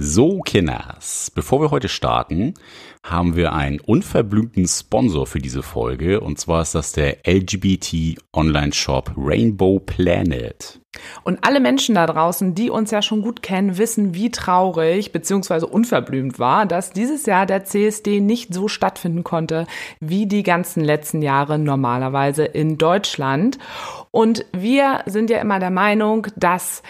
So, Kinders, bevor wir heute starten, haben wir einen unverblümten Sponsor für diese Folge und zwar ist das der LGBT Online Shop Rainbow Planet. Und alle Menschen da draußen, die uns ja schon gut kennen, wissen, wie traurig bzw. unverblümt war, dass dieses Jahr der CSD nicht so stattfinden konnte wie die ganzen letzten Jahre normalerweise in Deutschland. Und wir sind ja immer der Meinung, dass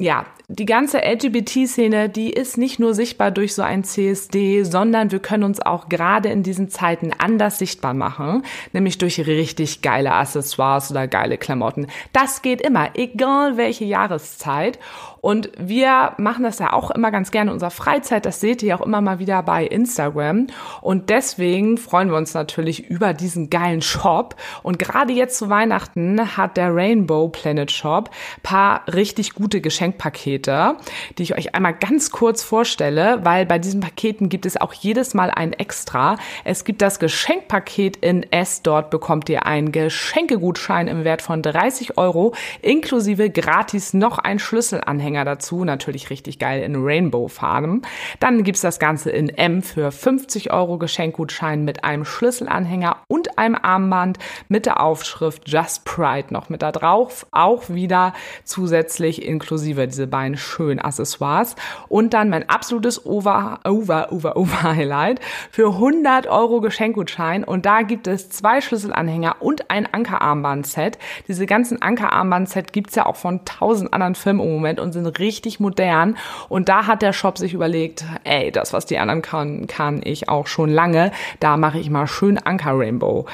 ja, die ganze LGBT-Szene, die ist nicht nur sichtbar durch so ein CSD, sondern wir können uns auch gerade in diesen Zeiten anders sichtbar machen, nämlich durch richtig geile Accessoires oder geile Klamotten. Das geht immer, egal welche Jahreszeit. Und wir machen das ja auch immer ganz gerne in unserer Freizeit. Das seht ihr auch immer mal wieder bei Instagram. Und deswegen freuen wir uns natürlich über diesen geilen Shop. Und gerade jetzt zu Weihnachten hat der Rainbow Planet Shop paar richtig gute Geschenkpakete, die ich euch einmal ganz kurz vorstelle, weil bei diesen Paketen gibt es auch jedes Mal ein Extra. Es gibt das Geschenkpaket in S. Dort bekommt ihr einen Geschenkegutschein im Wert von 30 Euro inklusive gratis noch ein Schlüsselanhänger Anhänger dazu, natürlich richtig geil in Rainbow-Farben. Dann gibt's das Ganze in M für 50 Euro Geschenkgutschein mit einem Schlüsselanhänger und einem Armband mit der Aufschrift Just Pride noch mit da drauf. Auch wieder zusätzlich inklusive diese beiden schönen Accessoires. Und dann mein absolutes Over, Over, Over, Over Highlight für 100 Euro Geschenkgutschein. Und da gibt es zwei Schlüsselanhänger und ein Ankerarmband-Set. Diese ganzen Ankerarmband-Set gibt's ja auch von tausend anderen Firmen im Moment und sind sind richtig modern. Und da hat der Shop sich überlegt, ey, das, was die anderen kann, kann ich auch schon lange. Da mache ich mal schön Anker Rainbow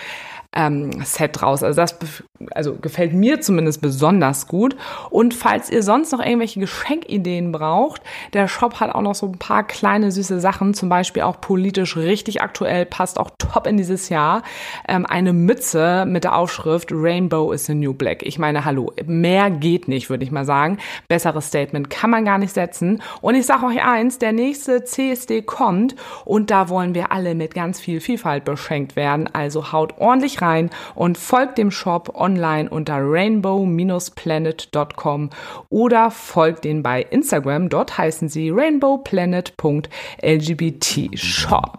ähm, Set draus. Also das also gefällt mir zumindest besonders gut. Und falls ihr sonst noch irgendwelche Geschenkideen braucht, der Shop hat auch noch so ein paar kleine süße Sachen, zum Beispiel auch politisch richtig aktuell, passt auch top in dieses Jahr. Ähm, eine Mütze mit der Aufschrift Rainbow is the new black. Ich meine, hallo, mehr geht nicht, würde ich mal sagen. Besseres Statement kann man gar nicht setzen. Und ich sage euch eins, der nächste CSD kommt und da wollen wir alle mit ganz viel Vielfalt beschenkt werden. Also haut ordentlich rein und folgt dem Shop online unter rainbow-planet.com oder folgt denen bei Instagram. Dort heißen sie rainbowplanet.lgbtshop.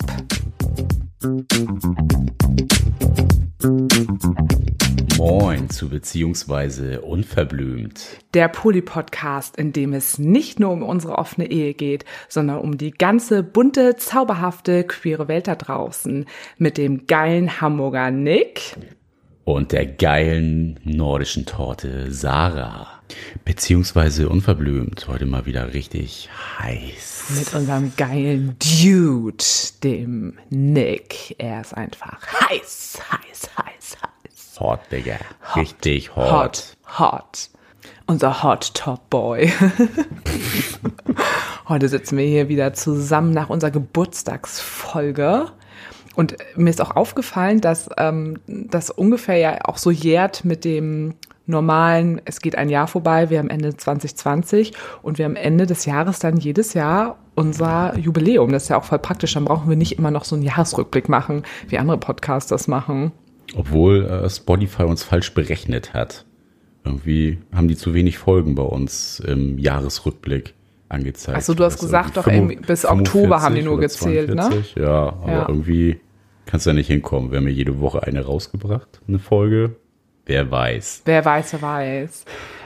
Moin zu beziehungsweise unverblümt. Der Poly-Podcast, in dem es nicht nur um unsere offene Ehe geht, sondern um die ganze bunte, zauberhafte, queere Welt da draußen. Mit dem geilen Hamburger Nick. Und der geilen nordischen Torte Sarah. Beziehungsweise unverblümt. Heute mal wieder richtig heiß. Mit unserem geilen Dude, dem Nick. Er ist einfach heiß, heiß, heiß, heiß. Hot, Digga. Hot, Richtig hot. Hot, hot. Unser Hot Top Boy. Heute sitzen wir hier wieder zusammen nach unserer Geburtstagsfolge. Und mir ist auch aufgefallen, dass ähm, das ungefähr ja auch so jährt mit dem normalen, es geht ein Jahr vorbei, wir haben Ende 2020 und wir am Ende des Jahres dann jedes Jahr unser Jubiläum. Das ist ja auch voll praktisch, dann brauchen wir nicht immer noch so einen Jahresrückblick machen, wie andere Podcasts das machen. Obwohl äh, Spotify uns falsch berechnet hat. Irgendwie haben die zu wenig Folgen bei uns im Jahresrückblick angezeigt. Achso, du hast Also gesagt, doch 45 irgendwie bis Oktober haben die nur gezählt, 42, ne? Ja, aber Ja. irgendwie kannst du ja nicht hinkommen. Wir haben ja jede Woche eine rausgebracht, eine Folge. Wer weiß. Wer weiß, wer weiß.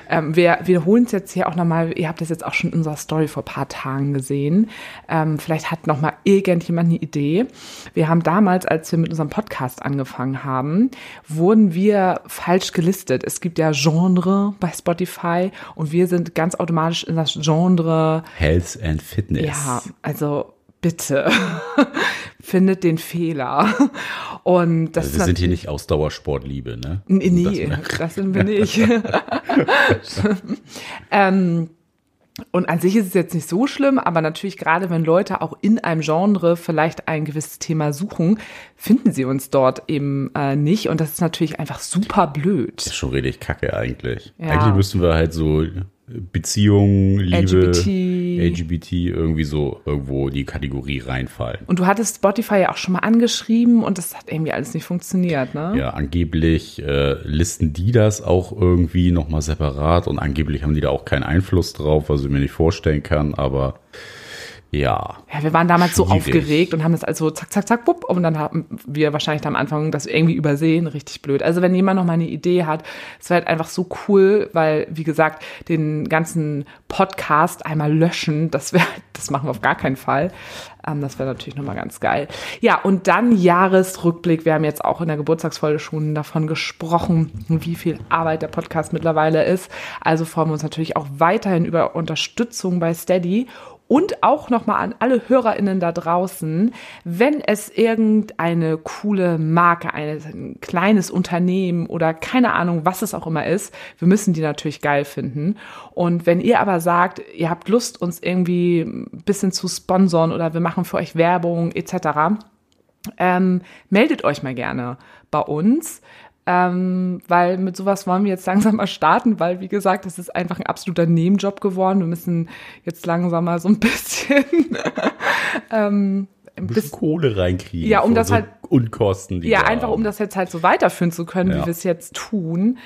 Ähm, wir wiederholen es jetzt hier auch nochmal, ihr habt das jetzt auch schon in unserer Story vor ein paar Tagen gesehen. Ähm, vielleicht hat nochmal irgendjemand eine Idee. Wir haben damals, als wir mit unserem Podcast angefangen haben, wurden wir falsch gelistet. Es gibt ja Genre bei Spotify und wir sind ganz automatisch in das Genre Health and Fitness. ja, also bitte findet den Fehler. Und das Also wir sind hier nicht Ausdauersportliebe, ne? Nee, Um nee, das- das sind wir nicht. ähm, und an sich ist es jetzt nicht so schlimm, aber natürlich gerade wenn Leute auch in einem Genre vielleicht ein gewisses Thema suchen, finden sie uns dort eben äh, nicht. Und das ist natürlich einfach super blöd. ist schon richtig kacke eigentlich. Ja. Eigentlich müssten wir halt so Beziehungen, Liebe, LGBT. LGBT irgendwie so irgendwo die Kategorie reinfallen. Und du hattest Spotify ja auch schon mal angeschrieben und das hat irgendwie alles nicht funktioniert, ne? Ja, angeblich äh, listen die das auch irgendwie nochmal separat und angeblich haben die da auch keinen Einfluss drauf, was ich mir nicht vorstellen kann, aber Ja. Ja, wir waren damals so Schwierig. aufgeregt und haben das also zack, zack, zack, wupp, und dann haben wir wahrscheinlich am Anfang das irgendwie übersehen, richtig blöd. Also wenn jemand noch mal eine Idee hat, es wäre halt einfach so cool, weil, wie gesagt, den ganzen Podcast einmal löschen, das wäre, das machen wir auf gar keinen Fall. Ähm, das wäre natürlich nochmal ganz geil. Ja, und dann Jahresrückblick. Wir haben jetzt auch in der Geburtstagsfolge schon davon gesprochen, wie viel Arbeit der Podcast mittlerweile ist. Also freuen wir uns natürlich auch weiterhin über Unterstützung bei Steady. Und auch nochmal an alle HörerInnen da draußen, wenn es irgendeine coole Marke, ein kleines Unternehmen oder keine Ahnung, was es auch immer ist, wir müssen die natürlich geil finden. Und wenn ihr aber sagt, ihr habt Lust, uns irgendwie ein bisschen zu sponsern oder wir machen für euch Werbung etc., ähm, meldet euch mal gerne bei uns. Ähm, weil mit sowas wollen wir jetzt langsam mal starten, weil wie gesagt, es ist einfach ein absoluter Nebenjob geworden. Wir müssen jetzt langsam mal so ein bisschen ähm, ein bisschen Kohle reinkriegen. Ja, um das so halt Unkosten. Die ja, einfach haben. um das jetzt halt so weiterführen zu können, Ja. wie wir es jetzt tun.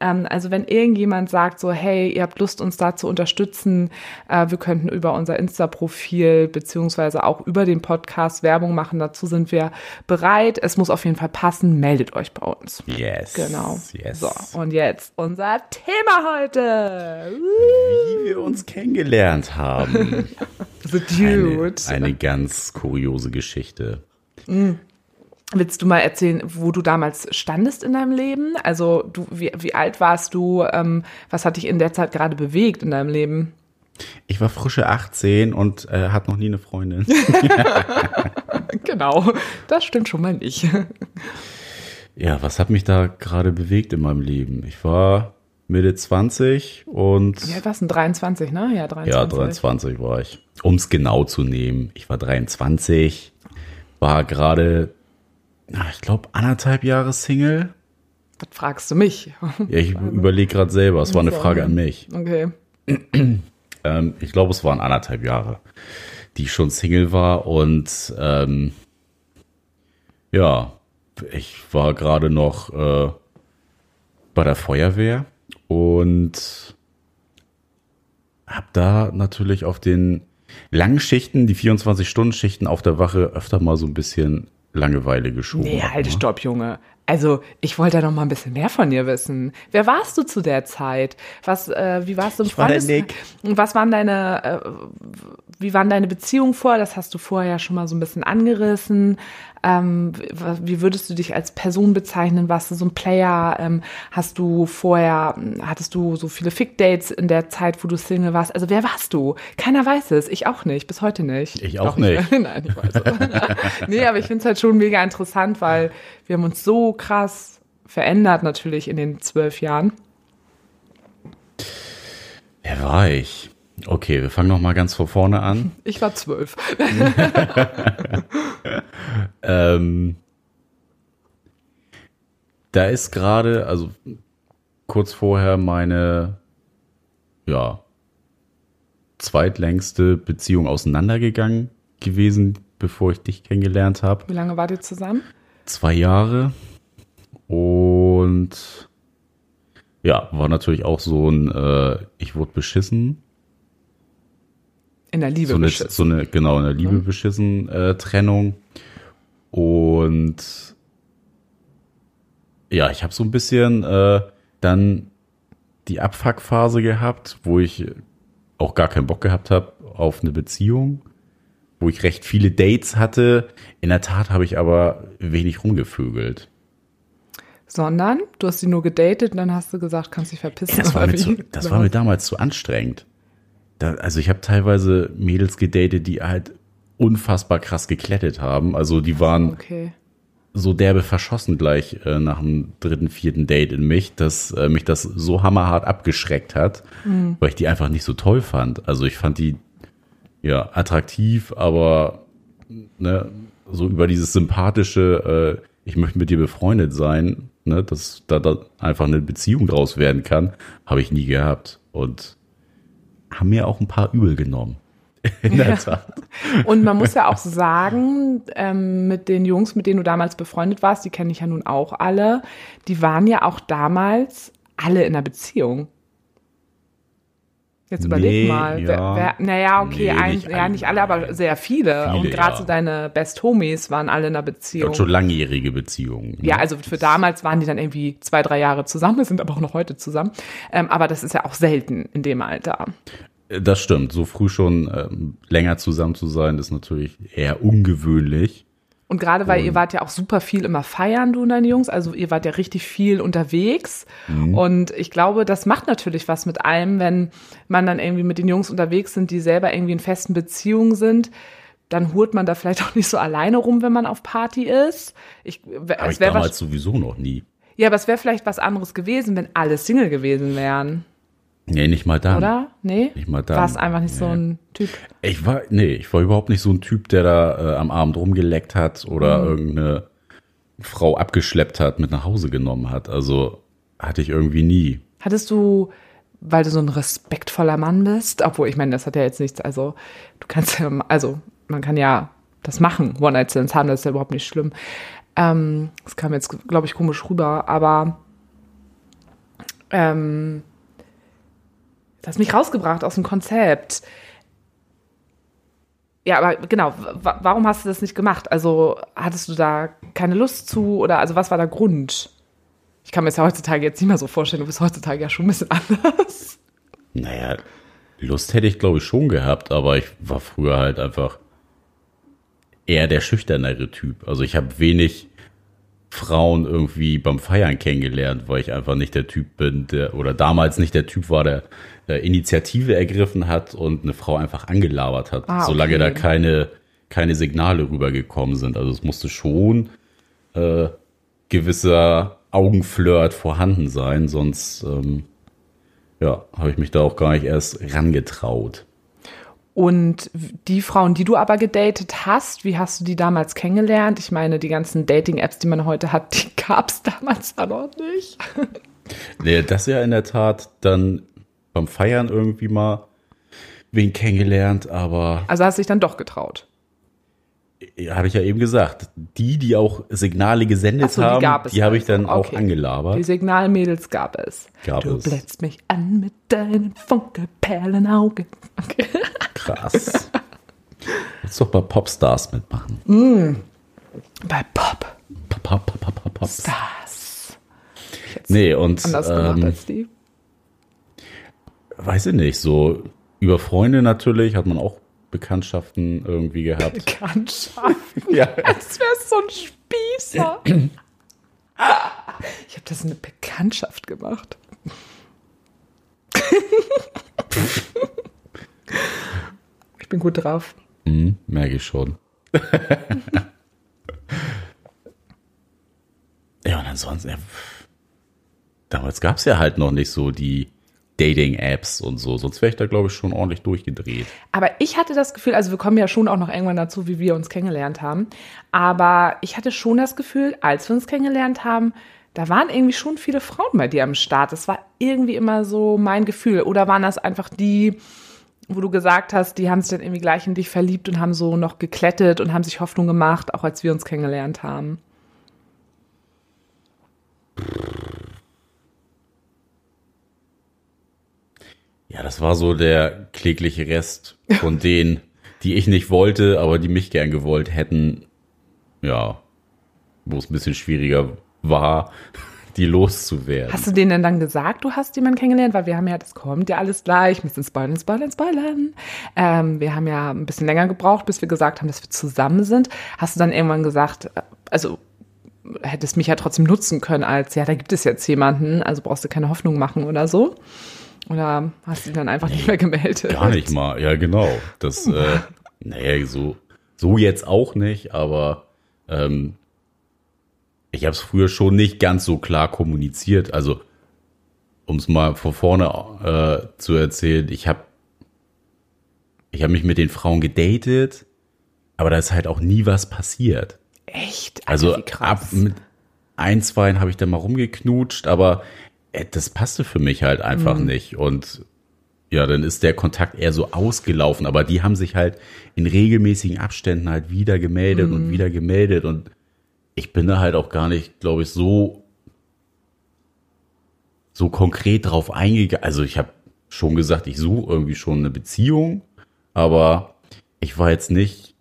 Ähm, also wenn irgendjemand sagt so, hey, ihr habt Lust, uns da zu unterstützen, äh, wir könnten über unser Insta-Profil beziehungsweise auch über den Podcast Werbung machen, dazu sind wir bereit. Es muss auf jeden Fall passen, meldet euch bei uns. Yes. Genau. Yes. So, und jetzt unser Thema heute. Wie wir uns kennengelernt haben. The Eine, Dude. eine ganz kuriose Geschichte. Willst du mal erzählen, wo du damals standest in deinem Leben? Also du, wie, wie alt warst du? Ähm, was hat dich in der Zeit gerade bewegt in deinem Leben? Ich war frische 18 und äh, hatte noch nie eine Freundin. Genau, das stimmt schon mal nicht. Ja, was hat mich da gerade bewegt in meinem Leben? Ich war Mitte 20 und alt warst du? 23, ne? Ja, 23. ja, 23 war ich. Um es genau zu nehmen, ich war 23, war gerade, na, ich glaube, anderthalb Jahre Single. Was fragst du mich? Ja, ich überlege gerade selber, es war eine. Frage an mich. Okay. Ähm, ich glaube, es waren anderthalb Jahre, die ich schon Single war und ähm, ja, ich war gerade noch äh, bei der Feuerwehr und habe da natürlich auf den langen Schichten, die 24-Stunden-Schichten auf der Wache öfter mal so ein bisschen Langeweile geschoben. Nee, halt, stopp, Junge. Also, ich wollte da noch mal ein bisschen mehr von dir wissen. Wer warst du zu der Zeit? Was, äh, wie warst du im Ich war Freundes- Nick. Und was waren deine, äh, wie waren deine Beziehungen vor? Das hast du vorher ja schon mal so ein bisschen angerissen. Ähm, wie- würdest du dich als Person bezeichnen? Warst du so ein Player? Ähm, hast du vorher, hattest du so viele Fick-Dates in der Zeit, wo du Single warst? Also, wer warst du? Keiner weiß es. Ich auch nicht. Bis heute nicht. Ich auch Doch, nicht. Nein, ich weiß es. nee, aber ich finde es halt schon mega interessant, weil wir haben uns so krass verändert natürlich in den zwölf Jahren. Wer war ich? Okay, wir fangen noch mal ganz von vorne an. Ich war zwölf. Ähm, da ist gerade, also kurz vorher meine, ja, zweitlängste Beziehung auseinandergegangen gewesen, bevor ich dich kennengelernt habe. Wie lange wart ihr zusammen? Zwei Jahre. Und ja, war natürlich auch so ein, äh, ich wurde beschissen. In der Liebe so eine, beschissen. so eine, genau, eine Liebe beschissen äh, Trennung. Und ja, ich habe so ein bisschen äh, dann die Abfuckphase gehabt, wo ich auch gar keinen Bock gehabt habe auf eine Beziehung, wo ich recht viele Dates hatte. In der Tat habe ich aber wenig rumgevögelt. Sondern du hast sie nur gedatet und dann hast du gesagt, kannst dich verpissen. Das war, mir, zu, das war mir damals zu anstrengend. Da, also ich habe teilweise Mädels gedatet, die halt unfassbar krass geklettet haben. Also die waren Okay. so derbe verschossen gleich äh, nach dem dritten, vierten Date in mich, dass äh, mich das so hammerhart abgeschreckt hat, weil ich die einfach nicht so toll fand. Also ich fand die ja attraktiv, aber ne, so über dieses sympathische, äh, ich möchte mit dir befreundet sein, ne, dass da, da einfach eine Beziehung draus werden kann, habe ich nie gehabt und haben mir auch ein paar übel genommen. In der Tat. Und man muss ja auch sagen, ähm, mit den Jungs, mit denen du damals befreundet warst, die kenne ich ja nun auch alle, die waren ja auch damals alle in einer Beziehung. Jetzt überleg Nee, mal. Wer, ja. wer, naja, okay, Nee, ein, nicht ja, ein- nicht alle, aber sehr viele. Viele, und gerade ja. so deine Best Homies waren alle in einer Beziehung. Und schon langjährige Beziehungen. ne? Ja, also für damals waren die dann irgendwie zwei, drei Jahre zusammen, sind aber auch noch heute zusammen. Ähm, aber das ist ja auch selten in dem Alter. Das stimmt. So früh schon ähm, länger zusammen zu sein, ist natürlich eher ungewöhnlich. Und gerade weil ihr wart ja auch super viel immer feiern, du und deine Jungs, also ihr wart ja richtig viel unterwegs. Und ich glaube, das macht natürlich was mit allem, wenn man dann irgendwie mit den Jungs unterwegs sind, die selber irgendwie in festen Beziehungen sind. Dann hurt man da vielleicht auch nicht so alleine rum, wenn man auf Party ist. Ich, Aber es ich damals sowieso noch nie. Ja, aber es wäre vielleicht was anderes gewesen, wenn alle Single gewesen wären, Nee, nicht mal dann. oder? Nee? Nicht mal dann. War es einfach nicht so Nee. ein Typ. Ich war, nee, ich war überhaupt nicht so ein Typ, der da äh, am Abend rumgeleckt hat oder irgendeine Frau abgeschleppt hat, mit nach Hause genommen hat. Also hatte ich irgendwie nie. Hattest du, weil du so ein respektvoller Mann bist, obwohl ich meine, das hat ja jetzt nichts, also du kannst ja, also man kann ja das machen, One-Night-Stands haben, das ist ja überhaupt nicht schlimm. Ähm, das kam jetzt, glaube ich, komisch rüber, aber ähm, das hat mich rausgebracht aus dem Konzept. Ja, aber genau, wa- warum hast du das nicht gemacht? Also hattest du da keine Lust zu oder also was war der Grund? Ich kann mir das ja heutzutage jetzt nicht mehr so vorstellen, du bist heutzutage ja schon ein bisschen anders. Naja, Lust hätte ich, glaube ich, schon gehabt, aber ich war früher halt einfach eher der schüchternere Typ. Also ich habe wenig Frauen irgendwie beim Feiern kennengelernt, weil ich einfach nicht der Typ bin, der oder damals nicht der Typ war, der, der Initiative ergriffen hat und eine Frau einfach angelabert hat, Ah, okay. solange da keine, keine Signale rübergekommen sind. Also es musste schon äh, gewisser Augenflirt vorhanden sein, sonst ähm, ja, habe ich mich da auch gar nicht erst rangetraut. Und die Frauen, die du aber gedatet hast, wie hast du die damals kennengelernt? Ich meine, die ganzen Dating-Apps, die man heute hat, die gab es damals ja noch nicht. Nee, das ja in der Tat dann beim Feiern irgendwie mal wen kennengelernt, aber Also hast du dich dann doch getraut. Habe ich ja eben gesagt, die, die auch Signale gesendet so, die haben, es die habe ich also. dann auch Okay. angelabert. Die Signalmädels gab es. Gab du es. blätzt mich an mit deinen Funkelperlenaugen. Okay. Krass. Jetzt doch bei Popstars mitmachen. Bei Pop. Pop, pop, pop, pop, pop. Das. Nee, und Anders gemacht ähm, als die. weiß ich nicht, so über Freunde natürlich hat man auch Bekanntschaften irgendwie gehabt. Bekanntschaft. ja. Als wär's so ein Spießer. Ich habe das in eine Bekanntschaft gemacht. Ich bin gut drauf. Mhm, merke ich schon. ja, und ansonsten, ja, damals gab es ja halt noch nicht so die Dating-Apps und so, sonst wäre ich da, glaube ich, schon ordentlich durchgedreht. Aber ich hatte das Gefühl, also wir kommen ja schon auch noch irgendwann dazu, wie wir uns kennengelernt haben. Aber ich hatte schon das Gefühl, als wir uns kennengelernt haben, da waren irgendwie schon viele Frauen bei dir am Start. Das war irgendwie immer so mein Gefühl. Oder waren das einfach die, wo du gesagt hast, die haben sich dann irgendwie gleich in dich verliebt und haben so noch geklettet und haben sich Hoffnung gemacht, auch als wir uns kennengelernt haben? Ja, das war so der klägliche Rest von denen, die ich nicht wollte, aber die mich gern gewollt hätten. Ja, wo es ein bisschen schwieriger war, die loszuwerden. Hast du denen denn dann gesagt, du hast jemanden kennengelernt? Weil wir haben ja, das kommt ja alles gleich, müssen spoilern, spoilern, spoilern. Ähm, wir haben ja ein bisschen länger gebraucht, bis wir gesagt haben, dass wir zusammen sind. Hast du dann irgendwann gesagt, äh, also hättest mich ja trotzdem nutzen können als, ja, da gibt es jetzt jemanden, also brauchst du keine Hoffnung machen oder so? Oder hast du dich dann einfach nicht mehr gemeldet? Gar nicht mal, ja genau. Das, äh, naja, so, so jetzt auch nicht, aber ähm, ich habe es früher schon nicht ganz so klar kommuniziert. Also, um es mal von vorne äh, zu erzählen, ich habe ich hab mich mit den Frauen gedatet, aber da ist halt auch nie was passiert. Echt? Also krass. ab mit ein, zwei habe ich dann mal rumgeknutscht, aber das passte für mich halt einfach nicht. Und ja, dann ist der Kontakt eher so ausgelaufen, aber die haben sich halt in regelmäßigen Abständen halt wieder gemeldet und wieder gemeldet. Und ich bin da halt auch gar nicht, glaube ich, so so konkret drauf eingegangen. Also ich habe schon gesagt, ich suche irgendwie schon eine Beziehung, aber ich war jetzt nicht,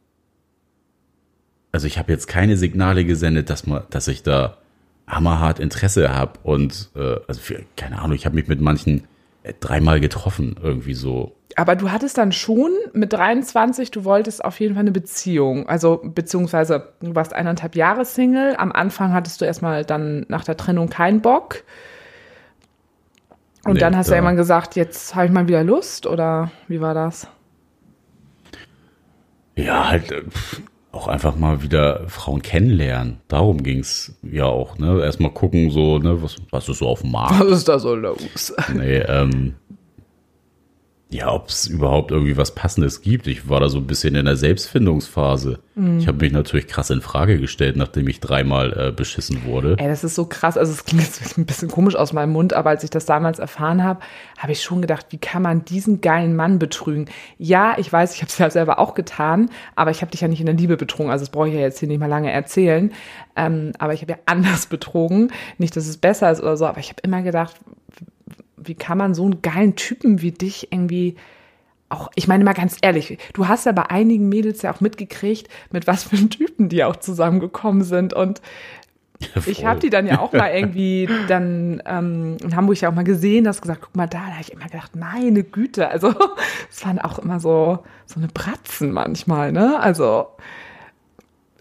also ich habe jetzt keine Signale gesendet, dass man, dass ich da hammerhart Interesse habe und äh, also für, keine Ahnung, ich habe mich mit manchen äh, dreimal getroffen irgendwie so. Aber du hattest dann schon mit 23, du wolltest auf jeden Fall eine Beziehung. Also, beziehungsweise du warst eineinhalb Jahre Single. Am Anfang hattest du erstmal dann nach der Trennung keinen Bock. Und Nee, dann hast du da- irgendwann gesagt, jetzt habe ich mal wieder Lust oder wie war das? Ja, halt äh, auch einfach mal wieder Frauen kennenlernen. Darum ging's ja auch, ne? Erstmal gucken, so, ne, was, was ist so auf dem Markt. Was ist da so los? Nee, ähm, ja, ob es überhaupt irgendwie was Passendes gibt. Ich war da so ein bisschen in der Selbstfindungsphase. Mhm. Ich habe mich natürlich krass in Frage gestellt, nachdem ich dreimal äh, beschissen wurde. Ey, das ist so krass. Also es klingt jetzt ein bisschen komisch aus meinem Mund, aber als ich das damals erfahren habe, habe ich schon gedacht, wie kann man diesen geilen Mann betrügen? Ja, ich weiß, ich habe es ja selber auch getan, aber ich habe dich ja nicht in der Liebe betrogen. Also das brauche ich ja jetzt hier nicht mal lange erzählen. Ähm, aber ich habe ja anders betrogen. Nicht, dass es besser ist oder so, aber ich habe immer gedacht, wie kann man so einen geilen Typen wie dich irgendwie auch, ich meine mal ganz ehrlich, du hast ja bei einigen Mädels ja auch mitgekriegt, mit was für Typen die auch zusammengekommen sind und ich habe die dann ja auch mal irgendwie dann ähm, in Hamburg ja auch mal gesehen, das gesagt, guck mal da, da habe ich immer gedacht, meine Güte, also es waren auch immer so so eine Bratzen manchmal, ne? Also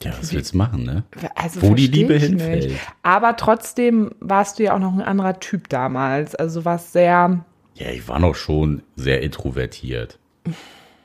Ja, was willst du machen, ne? also Wo die Liebe hinfällt. nicht. Aber trotzdem warst du ja auch noch ein anderer Typ damals, also du warst sehr Ja, ich war noch schon sehr introvertiert.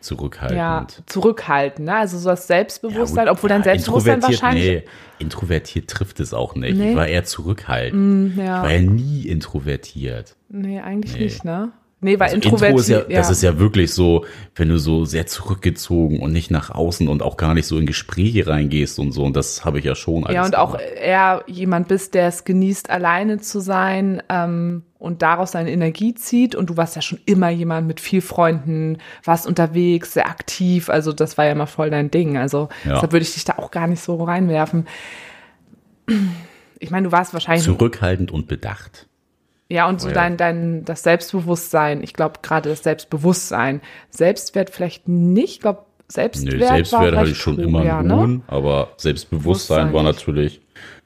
Zurückhaltend. ja zurückhaltend, ne? Also so das Ja, Selbstbewusstsein, gut, obwohl dein ja, Selbstbewusstsein introvertiert, wahrscheinlich Nee, introvertiert trifft es auch nicht. Nee. Ich war eher zurückhaltend. ja. Ich war ja nie introvertiert. Nee, eigentlich Nee. nicht, ne? Nee, weil Also introvertiert. Intro ist ja, das ist ja wirklich so, wenn du so sehr zurückgezogen und nicht nach außen und auch gar nicht so in Gespräche reingehst und so. Und das habe ich ja schon ja, und auch eher jemand bist, der es genießt, alleine zu sein ähm, und daraus seine Energie zieht. Und du warst ja schon immer jemand mit viel Freunden, warst unterwegs, sehr aktiv. Also das war ja immer voll dein Ding. Also Ja. deshalb würde ich dich da auch gar nicht so reinwerfen. Ich meine, du warst wahrscheinlich zurückhaltend und bedacht. Ja, und so Oh ja. dein, dein, das Selbstbewusstsein, ich glaube gerade das Selbstbewusstsein, Selbstwert vielleicht nicht, ich glaube Selbstwert, war Selbstwert hatte ich schon hoch, immer ja, einen ne? hohen, aber Selbstbewusstsein Bewusstsein war natürlich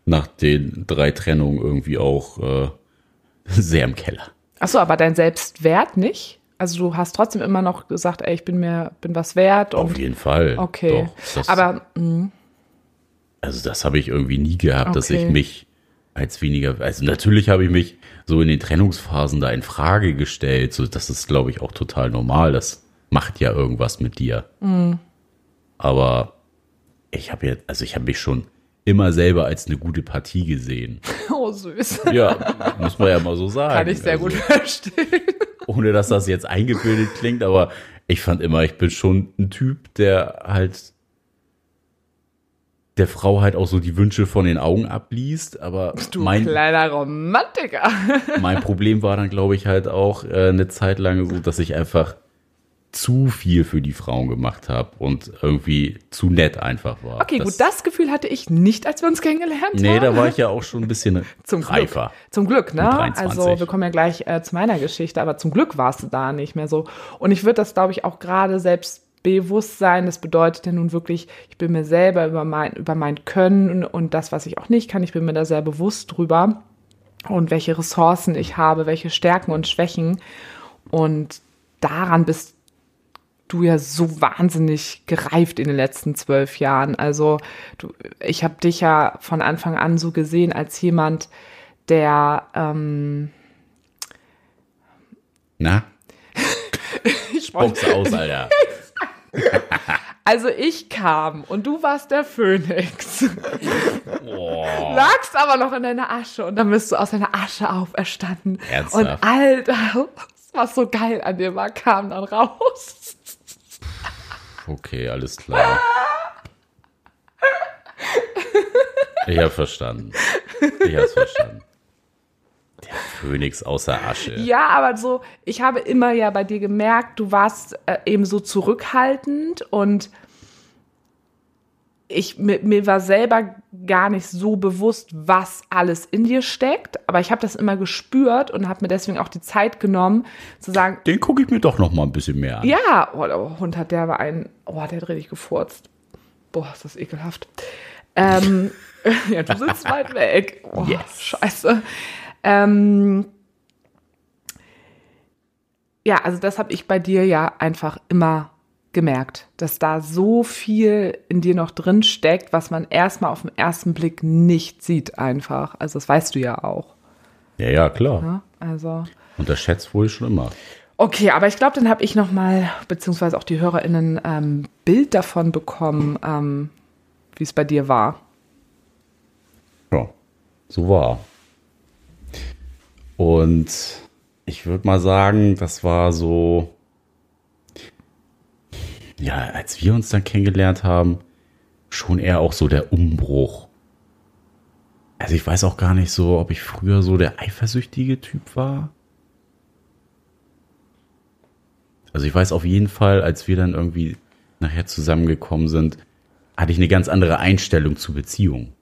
nach den drei Trennungen irgendwie auch äh, sehr im Keller. Achso, aber dein Selbstwert nicht? Also du hast trotzdem immer noch gesagt, ey, ich bin mir, bin was wert Auf jeden Fall. okay. Doch, das, aber mh, also das habe ich irgendwie nie gehabt, dass ich Okay. mich als weniger, also natürlich habe ich mich so in den Trennungsphasen da in Frage gestellt, so das ist glaube ich auch total normal, das macht ja irgendwas mit dir. Mhm. Aber ich habe jetzt, also ich habe mich schon immer selber als eine gute Partie gesehen. oh süß. Ja, muss man ja mal so sagen. Kann ich sehr also, gut verstehen. Ohne dass das jetzt eingebildet klingt, aber ich fand immer, ich bin schon ein Typ, der halt der Frau halt auch so die Wünsche von den Augen abliest, aber Du mein, kleiner Romantiker. mein Problem war dann, glaube ich, halt auch äh, eine Zeit lang so, dass ich einfach zu viel für die Frauen gemacht habe und irgendwie zu nett einfach war. Okay, gut, das Gefühl hatte ich nicht, als wir uns kennengelernt Nee, haben. da war ich ja auch schon ein bisschen Zum reifer. Glück. Zum Glück, ne? Mit 23. Also wir kommen ja gleich äh, zu meiner Geschichte, aber zum Glück warst du da nicht mehr so. Und ich würde das, glaube ich, auch gerade Selbstbewusstsein, das bedeutet ja nun wirklich, ich bin mir selber über mein, über mein Können und das, was ich auch nicht kann, ich bin mir da sehr bewusst drüber und welche Ressourcen ich habe, welche Stärken und Schwächen. Und daran bist du ja so wahnsinnig gereift in den letzten zwölf Jahren. Also du, ich habe dich ja von Anfang an so gesehen als jemand, der ähm, Na, ich wollte- aus, Alter. also ich kam und du warst der Phönix. Lagst aber noch in deiner Asche und dann bist du aus deiner Asche auferstanden. Ernsthaft? Und all das, was so geil an dir war, kam dann raus. Okay, alles klar. Ich habe verstanden. Ich habe verstanden. Der Phönix außer Asche. Ja, aber so, ich habe immer ja bei dir gemerkt, du warst äh, eben so zurückhaltend und ich mir, mir war selber gar nicht so bewusst, was alles in dir steckt, aber ich habe das immer gespürt und habe mir deswegen auch die Zeit genommen zu sagen, Den gucke ich mir doch noch mal ein bisschen mehr an. ja, oh, der Hund hat der war ein, oh, der hat richtig gefurzt. Boah, ist das ekelhaft. Ähm, ja, du sitzt weit weg. Oh, Yes. Scheiße. Ähm, ja, also das habe ich bei dir ja einfach immer gemerkt, dass da so viel in dir noch drin steckt, was man erstmal auf den ersten Blick nicht sieht einfach. Also das weißt du ja auch. Ja, ja, klar. Ne? Also Unterschätzt wohl schon immer. Okay, aber ich glaube, dann habe ich noch mal, beziehungsweise auch die HörerInnen, ähm, Bild davon bekommen, ähm, wie es bei dir war. Ja, so war. Und ich würde mal sagen, das war so, ja, als wir uns dann kennengelernt haben, schon eher auch so der Umbruch. Also ich weiß auch gar nicht so, ob ich früher so der eifersüchtige Typ war. Also ich weiß auf jeden Fall, als wir dann irgendwie nachher zusammengekommen sind, hatte ich eine ganz andere Einstellung zu Beziehungen.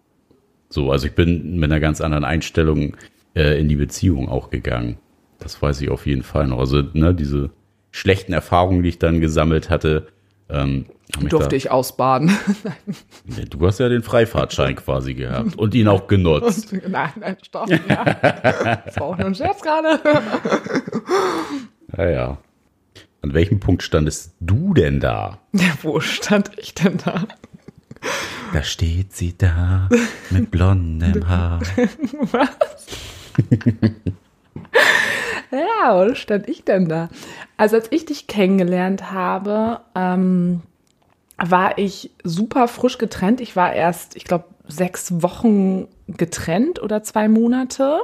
So, also ich bin mit einer ganz anderen Einstellung äh, in die Beziehung auch gegangen. Das weiß ich auf jeden Fall noch. Also, ne, diese schlechten Erfahrungen, die ich dann gesammelt hatte, ähm, Durfte da, ich ausbaden. Ja, Du hast ja den Freifahrtschein quasi gehabt und ihn auch genutzt. nein, nein, stopp. Ja. Das war auch nur ein Scherz gerade. Ja, ja. An welchem Punkt standest du denn da? Ja, wo stand ich denn da? Da steht sie da mit blondem Haar. Was? ja, wo stand ich denn da? Also als ich dich kennengelernt habe, ähm, war ich super frisch getrennt. Ich war erst, ich glaube, sechs Wochen getrennt oder zwei Monate.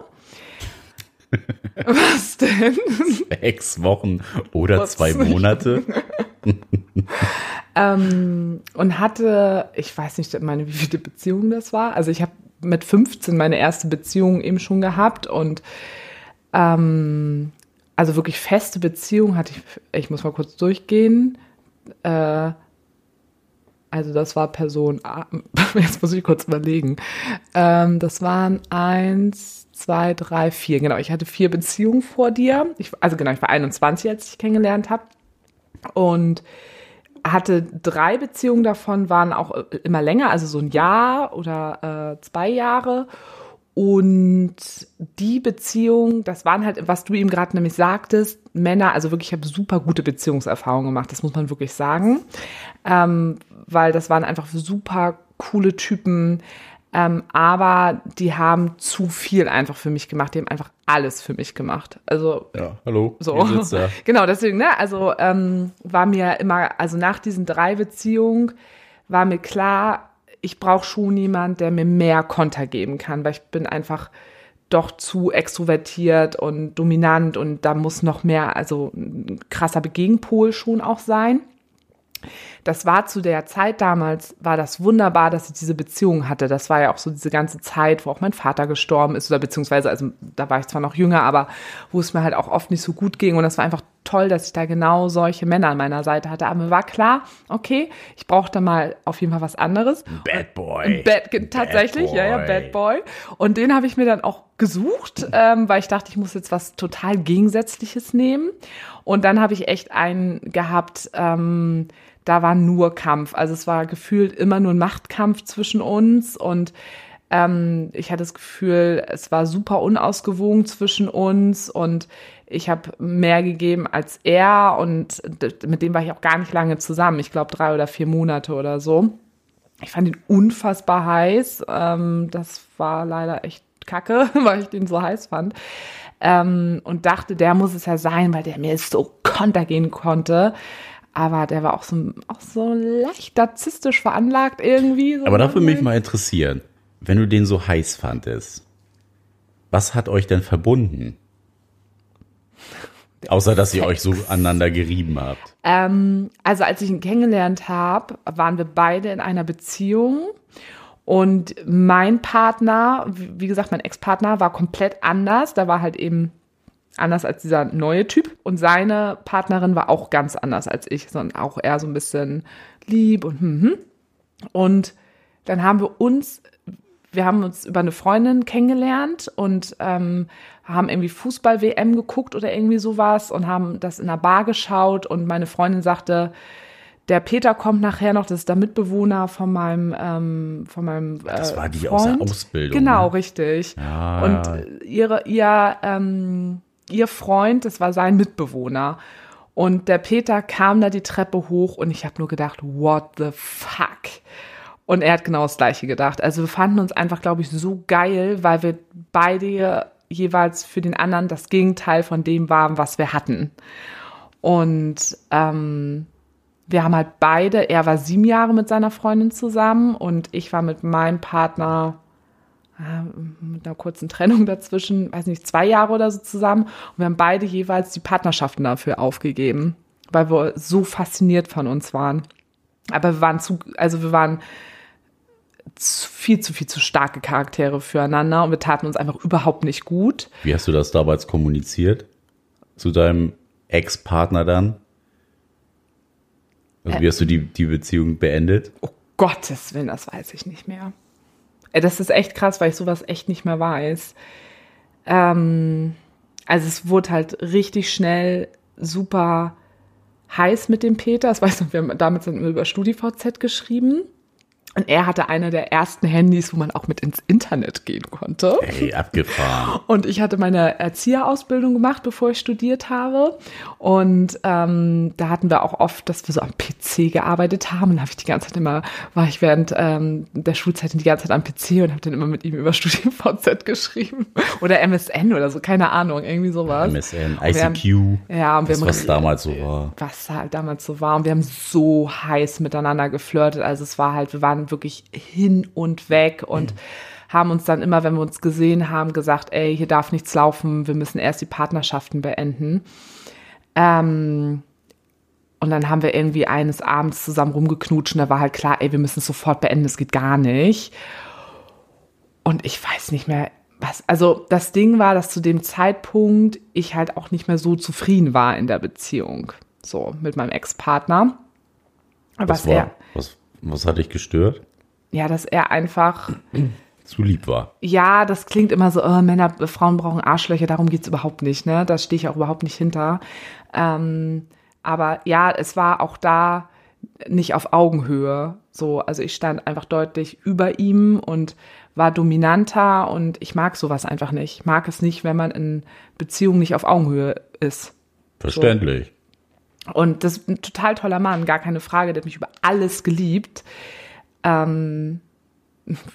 Was denn? Sechs Wochen oder Was? zwei Monate. ähm, und hatte, ich weiß nicht, meine, wie viele Beziehungen das war. Also ich habe mit 15 meine erste Beziehung eben schon gehabt und ähm, also wirklich feste Beziehung hatte ich, ich muss mal kurz durchgehen. Äh, also das war Person A, jetzt muss ich kurz überlegen. Ähm, das waren eins, zwei, drei, vier. Genau, ich hatte vier Beziehungen vor dir. Ich, also genau, ich war 21, als ich kennengelernt habe. Und hatte drei Beziehungen davon, waren auch äh, immer länger, also so ein Jahr oder äh, zwei Jahre. Und die Beziehung, das waren halt, was du ihm gerade nämlich sagtest, Männer, also wirklich, ich habe super gute Beziehungserfahrungen gemacht, das muss man wirklich sagen. Ähm, weil das waren einfach super coole Typen, ähm, aber die haben zu viel einfach für mich gemacht, die haben einfach alles für mich gemacht. Also Ja, hallo. so. Genau, deswegen, ne, also ähm, war mir immer, also nach diesen drei Beziehungen war mir klar, ich brauche schon jemand, der mir mehr Konter geben kann, weil ich bin einfach doch zu extrovertiert und dominant und da muss noch mehr, also ein krasser Gegenpol schon auch sein. Das war zu der Zeit damals, war das wunderbar, dass ich diese Beziehung hatte. Das war ja auch so diese ganze Zeit, wo auch mein Vater gestorben ist oder beziehungsweise, also da war ich zwar noch jünger, aber wo es mir halt auch oft nicht so gut ging und das war einfach toll, dass ich da genau solche Männer an meiner Seite hatte. Aber mir war klar, okay, ich brauche da mal auf jeden Fall was anderes. Bad Boy. Bad, tatsächlich, ja, ja, Bad Boy. Und den habe ich mir dann auch gesucht, ähm, weil ich dachte, ich muss jetzt was total Gegensätzliches nehmen. Und dann habe ich echt einen gehabt, ähm, da war nur Kampf. Also es war gefühlt immer nur ein Machtkampf zwischen uns und ähm, ich hatte das Gefühl, es war super unausgewogen zwischen uns und ich habe mehr gegeben als er und mit dem war ich auch gar nicht lange zusammen. Ich glaube drei oder vier Monate oder so. Ich fand ihn unfassbar heiß. Ähm, das war leider echt kacke, weil ich den so heiß fand. Ähm, und dachte, der muss es ja sein, weil der mir so konter gehen konnte. Aber der war auch so, auch so leicht narzisstisch veranlagt irgendwie. So Aber da würde mich mal interessieren, wenn du den so heiß fandest, was hat euch denn verbunden? Außer, dass ihr euch so aneinander gerieben habt. Ähm, also als ich ihn kennengelernt habe, waren wir beide in einer Beziehung. Und mein Partner, wie wie gesagt, mein Ex-Partner war komplett anders. Da war halt eben anders als dieser neue Typ. Und seine Partnerin war auch ganz anders als ich, sondern auch eher so ein bisschen lieb und hm, hm. Und dann haben wir uns, wir haben uns über eine Freundin kennengelernt und ähm, haben irgendwie Fußball-WM geguckt oder irgendwie sowas und haben das in einer Bar geschaut und meine Freundin sagte, der Peter kommt nachher noch, das ist der Mitbewohner von meinem, ähm, von meinem. Äh, Das war die Freund. aus der Ausbildung. Genau, Ne? richtig. Ja. Und äh, ihre, ihr, ähm, ihr Freund, das war sein Mitbewohner. Und der Peter kam da die Treppe hoch und ich habe nur gedacht, what the fuck? Und er hat genau das Gleiche gedacht. Also wir fanden uns einfach, glaube ich, so geil, weil wir beide jeweils für den anderen das Gegenteil von dem waren, was wir hatten. Und ähm, wir haben halt beide, er war sieben Jahre mit seiner Freundin zusammen und ich war mit meinem Partner mit einer kurzen Trennung dazwischen, weiß nicht, zwei Jahre oder so zusammen. Und wir haben beide jeweils die Partnerschaften dafür aufgegeben, weil wir so fasziniert von uns waren. Aber wir waren zu, also wir waren zu, viel zu viel zu starke Charaktere füreinander und wir taten uns einfach überhaupt nicht gut. Wie hast du das damals kommuniziert? Zu deinem Ex-Partner dann? Also wie hast du die, die Beziehung beendet? Oh Gottes Willen, das weiß ich nicht mehr. Ey, Das ist echt krass, weil ich sowas echt nicht mehr weiß. Ähm, also es wurde halt richtig schnell super heiß mit dem Peter. Das weiß ich, wir haben damals dann über StudiVZ geschrieben. Und er hatte eine der ersten Handys, wo man auch mit ins Internet gehen konnte. Ey, abgefahren. Und ich hatte meine Erzieherausbildung gemacht, bevor ich studiert habe. Und ähm, da hatten wir auch oft, dass wir so am PC gearbeitet haben. Und da habe ich die ganze Zeit immer, war ich während ähm, der Schulzeit die ganze Zeit am PC und habe dann immer mit ihm über StudienVZ geschrieben. Oder MSN oder so, keine Ahnung, irgendwie sowas. MSN, Und wir haben- ICQ. Ja, und wir das, haben was damals so war. was halt damals so war. Und wir haben so heiß miteinander geflirtet. Also es war halt, wir waren wirklich hin und weg und haben uns dann immer, wenn wir uns gesehen haben, gesagt, ey, hier darf nichts laufen, wir müssen erst die Partnerschaften beenden. Ähm, und dann haben wir irgendwie eines Abends zusammen rumgeknutscht und da war halt klar, ey, wir müssen es sofort beenden, es geht gar nicht. Und ich weiß nicht mehr, was, also das Ding war, dass zu dem Zeitpunkt ich halt auch nicht mehr so zufrieden war in der Beziehung. So, mit meinem Ex-Partner. Was, Was er, was, was hat dich gestört? ja, dass er einfach, Zu lieb war. ja, das klingt immer so, oh, Männer, Frauen brauchen Arschlöcher, darum geht's überhaupt nicht, ne? Da stehe ich auch überhaupt nicht hinter. Ähm, aber ja, es war auch da nicht auf Augenhöhe. So, also ich stand einfach deutlich über ihm und war dominanter und ich mag sowas einfach nicht. Ich mag es nicht, wenn man in Beziehungen nicht auf Augenhöhe ist. Verständlich. Und das ist ein total toller Mann, gar keine Frage, der hat mich über alles geliebt. Ähm,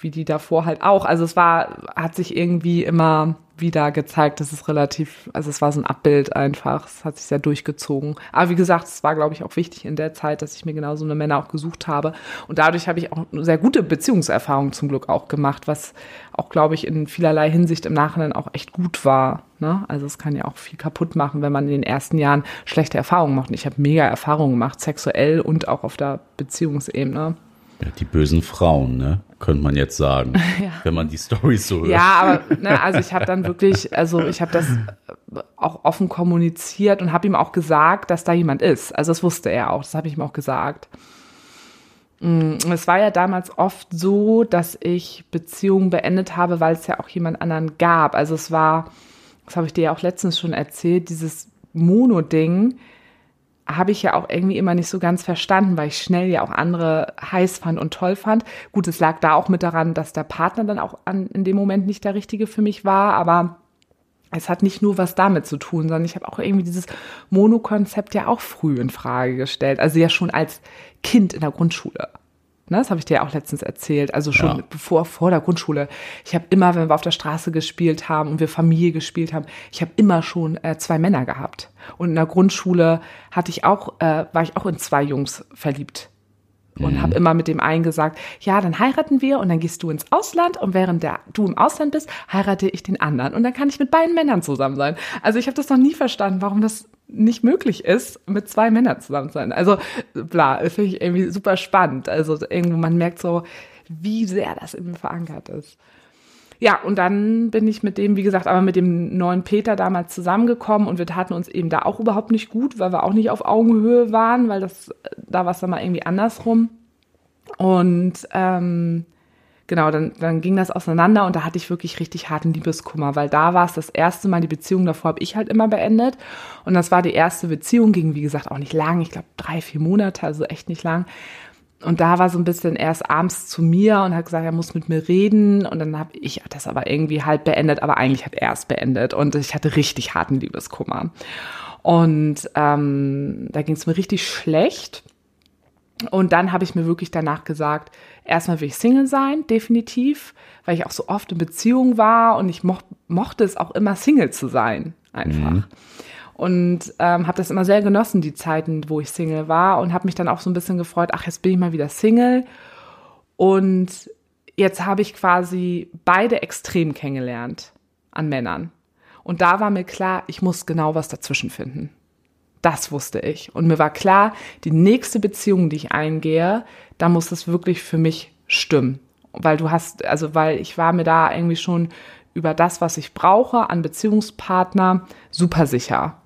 wie die davor halt auch. Also es war, hat sich irgendwie immer wieder gezeigt, dass es relativ, also es war so ein Abbild einfach. Es hat sich sehr durchgezogen. Aber wie gesagt, es war, glaube ich, auch wichtig in der Zeit, dass ich mir genau so eine Männer auch gesucht habe. Und dadurch habe ich auch eine sehr gute Beziehungserfahrungen zum Glück auch gemacht, was auch, glaube ich, in vielerlei Hinsicht im Nachhinein auch echt gut war. Ne? Also es kann ja auch viel kaputt machen, wenn man in den ersten Jahren schlechte Erfahrungen macht. Und ich habe mega Erfahrungen gemacht, sexuell und auch auf der Beziehungsebene. Ja, die bösen Frauen, ne? Könnte man jetzt sagen. Ja. Wenn man die Storys so hört. Ja, aber ne, also ich habe dann wirklich, also ich habe das auch offen kommuniziert und habe ihm auch gesagt, dass da jemand ist. Also das wusste er auch, das habe ich ihm auch gesagt. Mm, Es war ja damals oft so, dass ich Beziehungen beendet habe, weil es ja auch jemand anderen gab. Also es war, das habe ich dir ja auch letztens schon erzählt, dieses Mono-Ding habe ich ja auch irgendwie immer nicht so ganz verstanden, weil ich schnell ja auch andere heiß fand und toll fand. Gut, es lag da auch mit daran, dass der Partner dann auch an, in dem Moment nicht der richtige für mich war, aber es hat nicht nur was damit zu tun, sondern ich habe auch irgendwie dieses Mono-Konzept ja auch früh in Frage gestellt. Also ja schon als Kind in der Grundschule. Ne, das habe ich dir auch letztens erzählt. Also schon Ja. bevor, vor der Grundschule. Ich habe immer, wenn wir auf der Straße gespielt haben und wir Familie gespielt haben, ich habe immer schon äh, zwei Männer gehabt. Und in der Grundschule hatte ich auch, äh, war ich auch in zwei Jungs verliebt. Und habe immer mit dem einen gesagt, ja, dann heiraten wir und dann gehst du ins Ausland und während der, du im Ausland bist, heirate ich den anderen. Und dann kann ich mit beiden Männern zusammen sein. Also ich habe das noch nie verstanden, warum das nicht möglich ist, mit zwei Männern zusammen zu sein. Also bla, das finde ich irgendwie super spannend. Also irgendwo, man merkt so, wie sehr das in mir verankert ist. Ja, und dann bin ich mit dem, wie gesagt, aber mit dem neuen Peter damals zusammengekommen und wir taten uns eben da auch überhaupt nicht gut, weil wir auch nicht auf Augenhöhe waren, weil das, da war es dann mal irgendwie andersrum. Und ähm, genau, dann, dann ging das auseinander und da hatte ich wirklich richtig harten Liebeskummer, weil da war es das erste Mal, die Beziehung davor habe ich halt immer beendet. Und das war die erste Beziehung, ging wie gesagt auch nicht lang, ich glaube drei, vier Monate, also echt nicht lang. Und da war so ein bisschen erst abends zu mir und hat gesagt, er muss mit mir reden. Und dann habe ich das aber irgendwie halb beendet, aber eigentlich hat er es beendet. Und ich hatte richtig harten Liebeskummer. Und ähm, da ging es mir richtig schlecht. Und dann habe ich mir wirklich danach gesagt, erstmal will ich Single sein, definitiv, weil ich auch so oft in Beziehung war und ich mo mochte es auch immer Single zu sein, einfach. Mhm. Und ähm, habe das immer sehr genossen, die Zeiten, wo ich Single war und habe mich dann auch so ein bisschen gefreut, ach, jetzt bin ich mal wieder Single. Und jetzt habe ich quasi beide extrem kennengelernt an Männern. Und da war mir klar, ich muss genau was dazwischen finden. Das wusste ich. Und mir war klar, die nächste Beziehung, die ich eingehe, da muss es wirklich für mich stimmen. Weil du hast, also weil ich war mir da irgendwie schon über das, was ich brauche an Beziehungspartner, super sicher.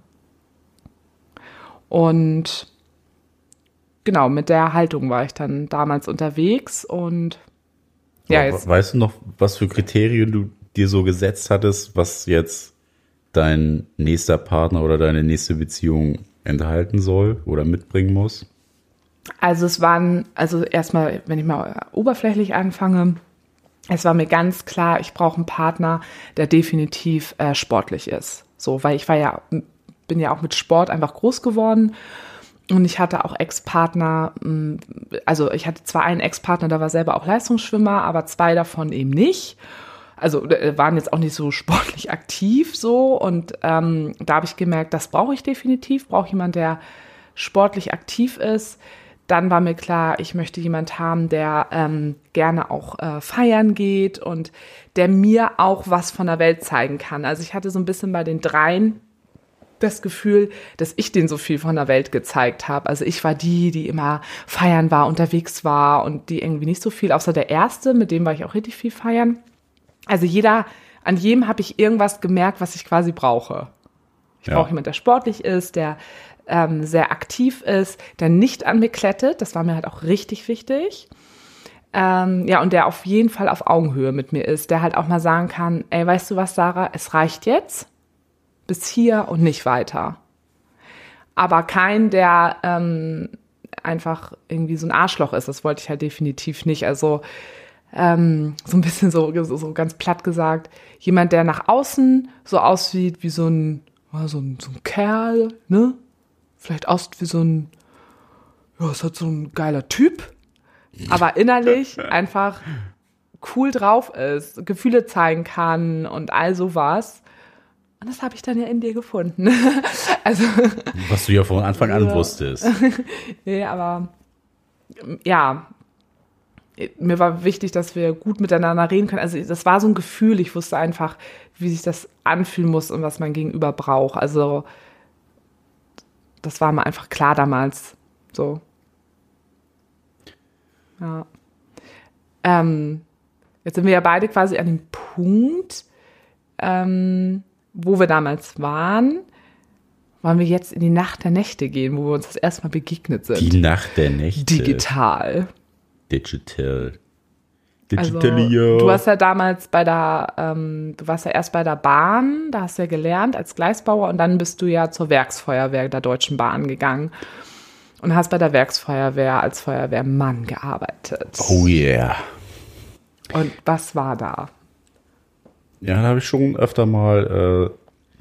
Und genau, mit der Haltung war ich dann damals unterwegs und ja, jetzt. Weißt du noch, was für Kriterien du dir so gesetzt hattest, was jetzt dein nächster Partner oder deine nächste Beziehung enthalten soll oder mitbringen muss? Also es waren, also erstmal, wenn ich mal oberflächlich anfange, es war mir ganz klar, ich brauche einen Partner, der definitiv äh, sportlich ist. So, weil ich war ja, bin ja auch mit Sport einfach groß geworden. Und ich hatte auch Ex-Partner, also ich hatte zwar einen Ex-Partner, der war selber auch Leistungsschwimmer, aber zwei davon eben nicht also äh, waren jetzt auch nicht so sportlich aktiv so. Und ähm, da habe ich gemerkt, das brauche ich definitiv. Brauche jemand, der sportlich aktiv ist. Dann war mir klar, ich möchte jemand haben, der ähm, gerne auch äh, feiern geht und der mir auch was von der Welt zeigen kann. Also ich hatte so ein bisschen bei den dreien das Gefühl, dass ich denen so viel von der Welt gezeigt habe. Also ich war die, die immer feiern war, unterwegs war und die irgendwie nicht so viel, außer der erste, mit dem war ich auch richtig viel feiern. Also jeder, an jedem habe ich irgendwas gemerkt, was ich quasi brauche. Ich ja. brauche jemanden, der sportlich ist, der ähm, sehr aktiv ist, der nicht an mir klettet. Das war mir halt auch richtig wichtig. Ähm, ja, und der auf jeden Fall auf Augenhöhe mit mir ist, der halt auch mal sagen kann, ey, weißt du was, Sarah, es reicht jetzt bis hier und nicht weiter. Aber kein, der ähm, einfach irgendwie so ein Arschloch ist. Das wollte ich halt definitiv nicht. Also ähm, so ein bisschen so, so ganz platt gesagt, jemand, der nach außen so aussieht wie so ein, so ein, so ein Kerl, ne? Vielleicht aussieht wie so ein, ja, ist halt so ein geiler Typ, aber innerlich einfach cool drauf ist, Gefühle zeigen kann und all sowas. Und das habe ich dann ja in dir gefunden. also, Was du ja von Anfang an wusstest. nee, aber ja, mir war wichtig, dass wir gut miteinander reden können. Also das war so ein Gefühl, ich wusste einfach, wie sich das anfühlen muss und was mein Gegenüber braucht. Also das war mir einfach klar damals. So. Ja. Ähm, jetzt sind wir ja beide quasi an dem Punkt, ähm, wo wir damals waren. Wollen wir jetzt in die Nacht der Nächte gehen, wo wir uns das erstmal begegnet sind? Die Nacht der Nächte. Digital. Digital. Digital also, du warst ja damals bei der, ähm, du warst ja erst bei der Bahn, da hast du ja gelernt als Gleisbauer und dann bist du ja zur Werksfeuerwehr der Deutschen Bahn gegangen und hast bei der Werksfeuerwehr als Feuerwehrmann gearbeitet. Oh yeah. Und was war da? Ja, da habe ich schon öfter mal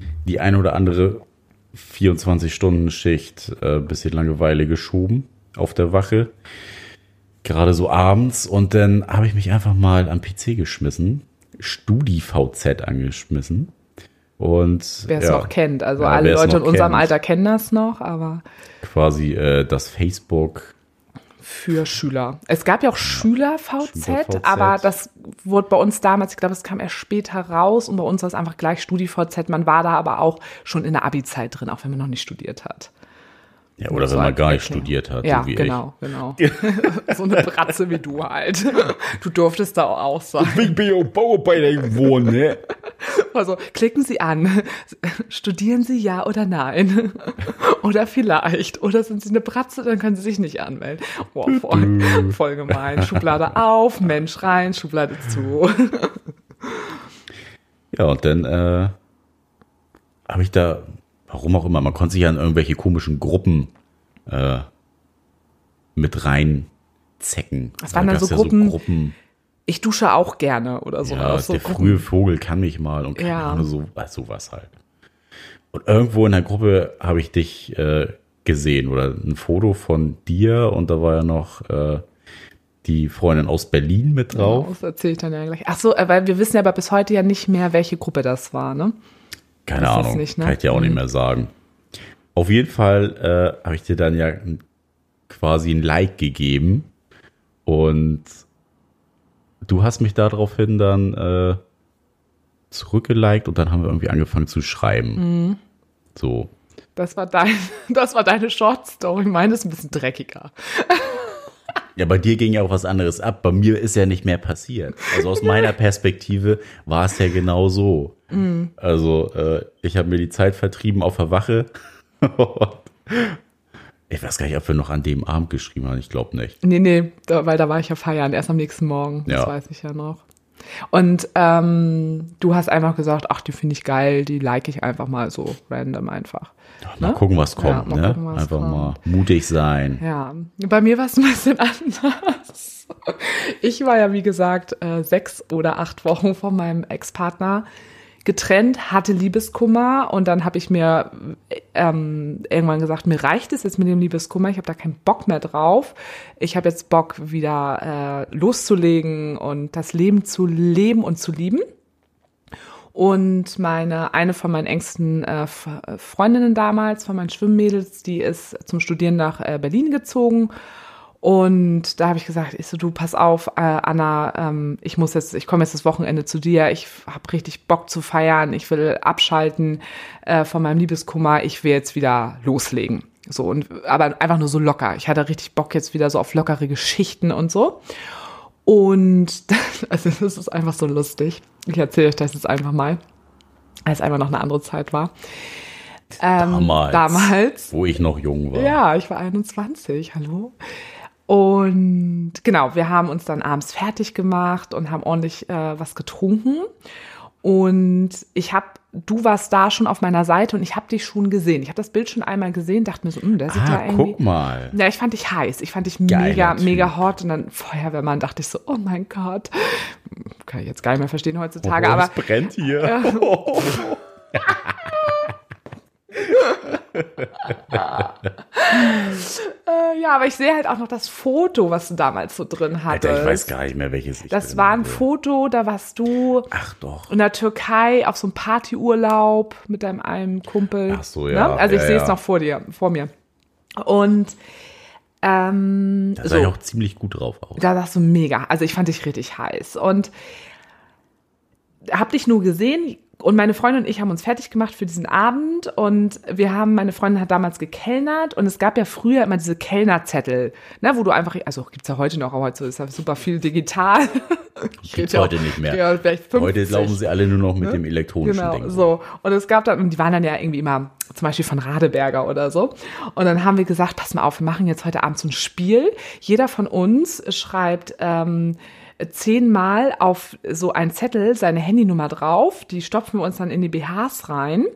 äh, die ein oder andere 24-Stunden-Schicht äh, bisschen Langeweile geschoben auf der Wache. Gerade so abends. Und dann habe ich mich einfach mal am PC geschmissen, StudiVZ angeschmissen. Und wer es ja, noch kennt, also ja, alle Leute in unserem kennt, Alter kennen das noch, aber quasi äh, das Facebook für Schüler. Es gab ja auch Schüler-VZ, Schüler aber das wurde bei uns damals, ich glaube, es kam erst später raus und bei uns war es einfach gleich StudiVZ. Man war da aber auch schon in der Abi-Zeit drin, auch wenn man noch nicht studiert hat. Ja, oder wenn man gar nicht studiert hat. Ja, so genau, ich. genau. so eine Bratze wie du halt. Du durftest da auch sein. Ich bin ja auch Bauarbeiter geworden, ne? Also klicken Sie an. Studieren Sie ja oder nein? Oder vielleicht. Oder sind Sie eine Bratze, dann können Sie sich nicht anmelden. Boah, voll, voll gemein. Schublade auf, Mensch rein, Schublade zu. Ja, und dann äh, habe ich da, warum auch immer, man konnte sich ja in irgendwelche komischen Gruppen äh, mit reinzecken. Das waren Da dann so ja Gruppen, Gruppen Ich dusche auch gerne oder so. ja, so der Gruppen. frühe Vogel kann mich mal und keine Ja. Ahnung, so, was, sowas halt. Und irgendwo in der Gruppe habe ich dich äh, gesehen oder ein Foto von dir und da war ja noch äh, die Freundin aus Berlin mit drauf. Genau, das erzähle ich dann ja gleich. Ach so, äh, weil wir wissen ja aber bis heute ja nicht mehr, welche Gruppe das war, ne? Keine Das Ahnung, nicht, ne? kann ich dir auch nicht mehr sagen. Auf jeden Fall äh, habe ich dir dann ja quasi ein Like gegeben und du hast mich daraufhin dann äh, zurückgeliked und dann haben wir irgendwie angefangen zu schreiben. Mhm. So. Das war dein, das war deine Short Story. Meine ist ein bisschen dreckiger. Ja, bei dir ging ja auch was anderes ab. Bei mir ist ja nicht mehr passiert. Also aus meiner Perspektive war es ja genau so. Mhm. Also äh, ich habe mir die Zeit vertrieben auf der Wache. ich weiß gar nicht, ob wir noch an dem Abend geschrieben haben. Ich glaube nicht. Nee, nee, weil da war ich ja feiern, erst am nächsten Morgen. Das Ja. weiß ich ja noch. Und ähm, du hast einfach gesagt, ach, die finde ich geil, die like ich einfach mal so random einfach. Mal Ne? gucken, was Ja, kommt. mal ne? gucken, was Einfach kommt. mal mutig sein. Ja, bei mir war es ein bisschen anders. Ich war ja, wie gesagt, äh, sechs oder acht Wochen von meinem Ex-Partner getrennt, hatte Liebeskummer und dann habe ich mir ähm, irgendwann gesagt, mir reicht es jetzt mit dem Liebeskummer, ich habe da keinen Bock mehr drauf. Ich habe jetzt Bock, wieder äh, loszulegen und das Leben zu leben und zu lieben. Und meine, eine von meinen engsten äh, F- Freundinnen damals, von meinen Schwimmmädels, die ist zum Studieren nach äh, Berlin gezogen. Und da habe ich gesagt, ich so, du pass auf, äh, Anna, ähm, ich muss jetzt, ich komme jetzt das Wochenende zu dir, ich habe richtig Bock zu feiern, ich will abschalten äh, von meinem Liebeskummer, ich will jetzt wieder loslegen. So, und aber einfach nur so locker. Ich hatte richtig Bock jetzt wieder so auf lockere Geschichten und so. Und also das ist einfach so lustig. Ich erzähle euch das jetzt einfach mal, als einfach noch eine andere Zeit war. Ähm, Damals. Damals. Wo ich noch jung war. Ja, ich war 21, hallo. Und genau, wir haben uns dann abends fertig gemacht und haben ordentlich äh, was getrunken. Und ich habe, du warst da schon auf meiner Seite und ich habe dich schon gesehen. Ich habe das Bild schon einmal gesehen, dachte mir so, hm, der sieht ja Ah, irgendwie. guck mal. Ja, ich fand dich heiß. Ich fand dich Geiler mega, Typ. mega hot. Und dann Feuerwehrmann dachte ich so, oh mein Gott. Kann ich jetzt gar nicht mehr verstehen heutzutage, Oh, aber es brennt hier. äh, ja, aber ich sehe halt auch noch das Foto, was du damals so drin hattest. Alter, ich weiß gar nicht mehr, welches ich Das war ein hatte. Foto, da warst du Ach doch. in der Türkei auf so einem Partyurlaub mit deinem einen Kumpel. Ach so, ja. Ne? Also ich Ja, sehe es ja. noch vor dir, vor mir. Und ähm, Da sah so. ich auch ziemlich gut drauf aus. Da sagst du mega. Also ich fand dich richtig heiß. Und hab dich nur gesehen und meine Freundin und ich haben uns fertig gemacht für diesen Abend und wir haben, meine Freundin hat damals gekellnert und es gab ja früher immer diese Kellnerzettel, ne, wo du einfach, also gibt's ja heute noch, aber heute ist ja super viel digital. Ich Gibt's rede ja heute auch- nicht mehr. Ja, vielleicht Heute 50. laufen sie alle nur noch mit dem elektronischen Genau, Ding. so. Und es gab dann, und die waren dann ja irgendwie immer, zum Beispiel von Radeberger oder so. Und dann haben wir gesagt, pass mal auf, wir machen jetzt heute Abend so ein Spiel. Jeder von uns schreibt ähm, zehnmal auf so einen Zettel seine Handynummer drauf. Die stopfen wir uns dann in die BHs rein.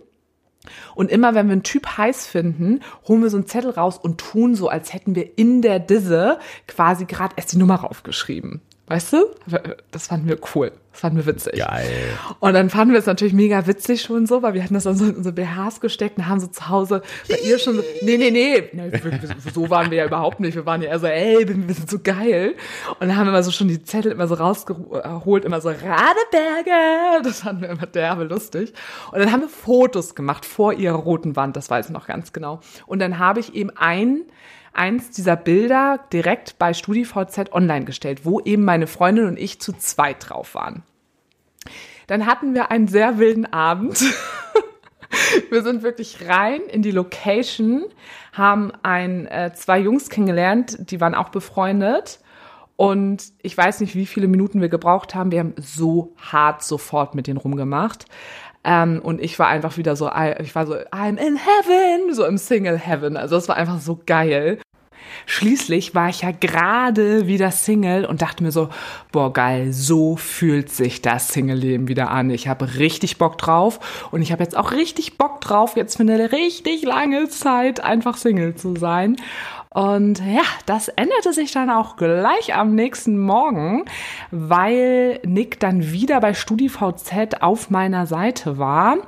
Und immer wenn wir einen Typ heiß finden, holen wir so einen Zettel raus und tun so, als hätten wir in der Disse quasi gerade erst die Nummer raufgeschrieben. Weißt du? Das fanden wir cool. Das fanden wir witzig. Geil. Und dann fanden wir es natürlich mega witzig schon so, weil wir hatten das dann so in unsere BHs gesteckt und haben so zu Hause bei ihr schon so, nee, nee, nee, so waren wir ja überhaupt nicht. Wir waren ja eher so, ey, wir sind so geil. Und dann haben wir immer so schon die Zettel immer so rausgeholt, immer so Radeberger. Das fanden wir immer derbe lustig. Und dann haben wir Fotos gemacht vor ihrer roten Wand, das weiß ich noch ganz genau. Und dann habe ich eben ein eins dieser Bilder direkt bei StudiVZ online gestellt, wo eben meine Freundin und ich zu zweit drauf waren. Dann hatten wir einen sehr wilden Abend. Wir sind wirklich rein in die Location, haben ein, äh, zwei Jungs kennengelernt, die waren auch befreundet. Und ich weiß nicht, wie viele Minuten wir gebraucht haben. Wir haben so hart sofort mit denen rumgemacht. Ähm, und ich war einfach wieder so, ich war so, I'm in heaven, so im Single Heaven. Also das war einfach so geil. Schließlich war ich ja gerade wieder Single und dachte mir so, boah geil, so fühlt sich das Single-Leben wieder an. Ich habe richtig Bock drauf und ich habe jetzt auch richtig Bock drauf, jetzt für eine richtig lange Zeit einfach Single zu sein. Und ja, das änderte sich dann auch gleich am nächsten Morgen, weil Nick dann wieder bei StudiVZ auf meiner Seite war.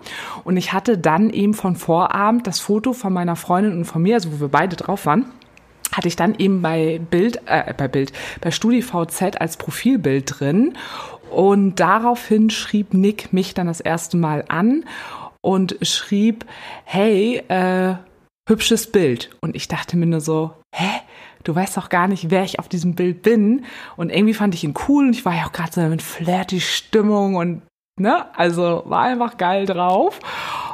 Und ich hatte dann eben von Vorabend das Foto von meiner Freundin und von mir, also wo wir beide drauf waren hatte ich dann eben bei Bild, äh, bei Bild, bei StudiVZ als Profilbild drin. Und daraufhin schrieb Nick mich dann das erste Mal an und schrieb, hey, äh, hübsches Bild. Und ich dachte mir nur so, hä? Du weißt doch gar nicht, wer ich auf diesem Bild bin. Und irgendwie fand ich ihn cool und ich war ja auch gerade so mit flirty Stimmung und, ne, also war einfach geil drauf.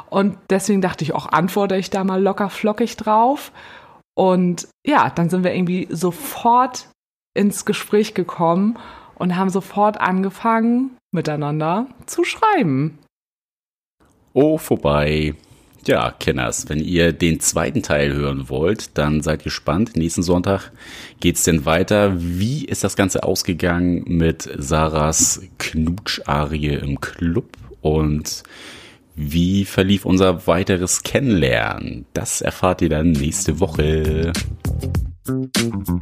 Und deswegen dachte ich auch, antworte ich da mal locker flockig drauf. Und ja, dann sind wir irgendwie sofort ins Gespräch gekommen und haben sofort angefangen, miteinander zu schreiben. Oh, vorbei. Ja, Kenners, wenn ihr den zweiten Teil hören wollt, dann seid gespannt. Nächsten Sonntag geht es denn weiter. Wie ist das Ganze ausgegangen mit Sarahs Knutscharie im Club und wie verlief unser weiteres Kennenlernen? Das erfahrt ihr dann nächste Woche. Musik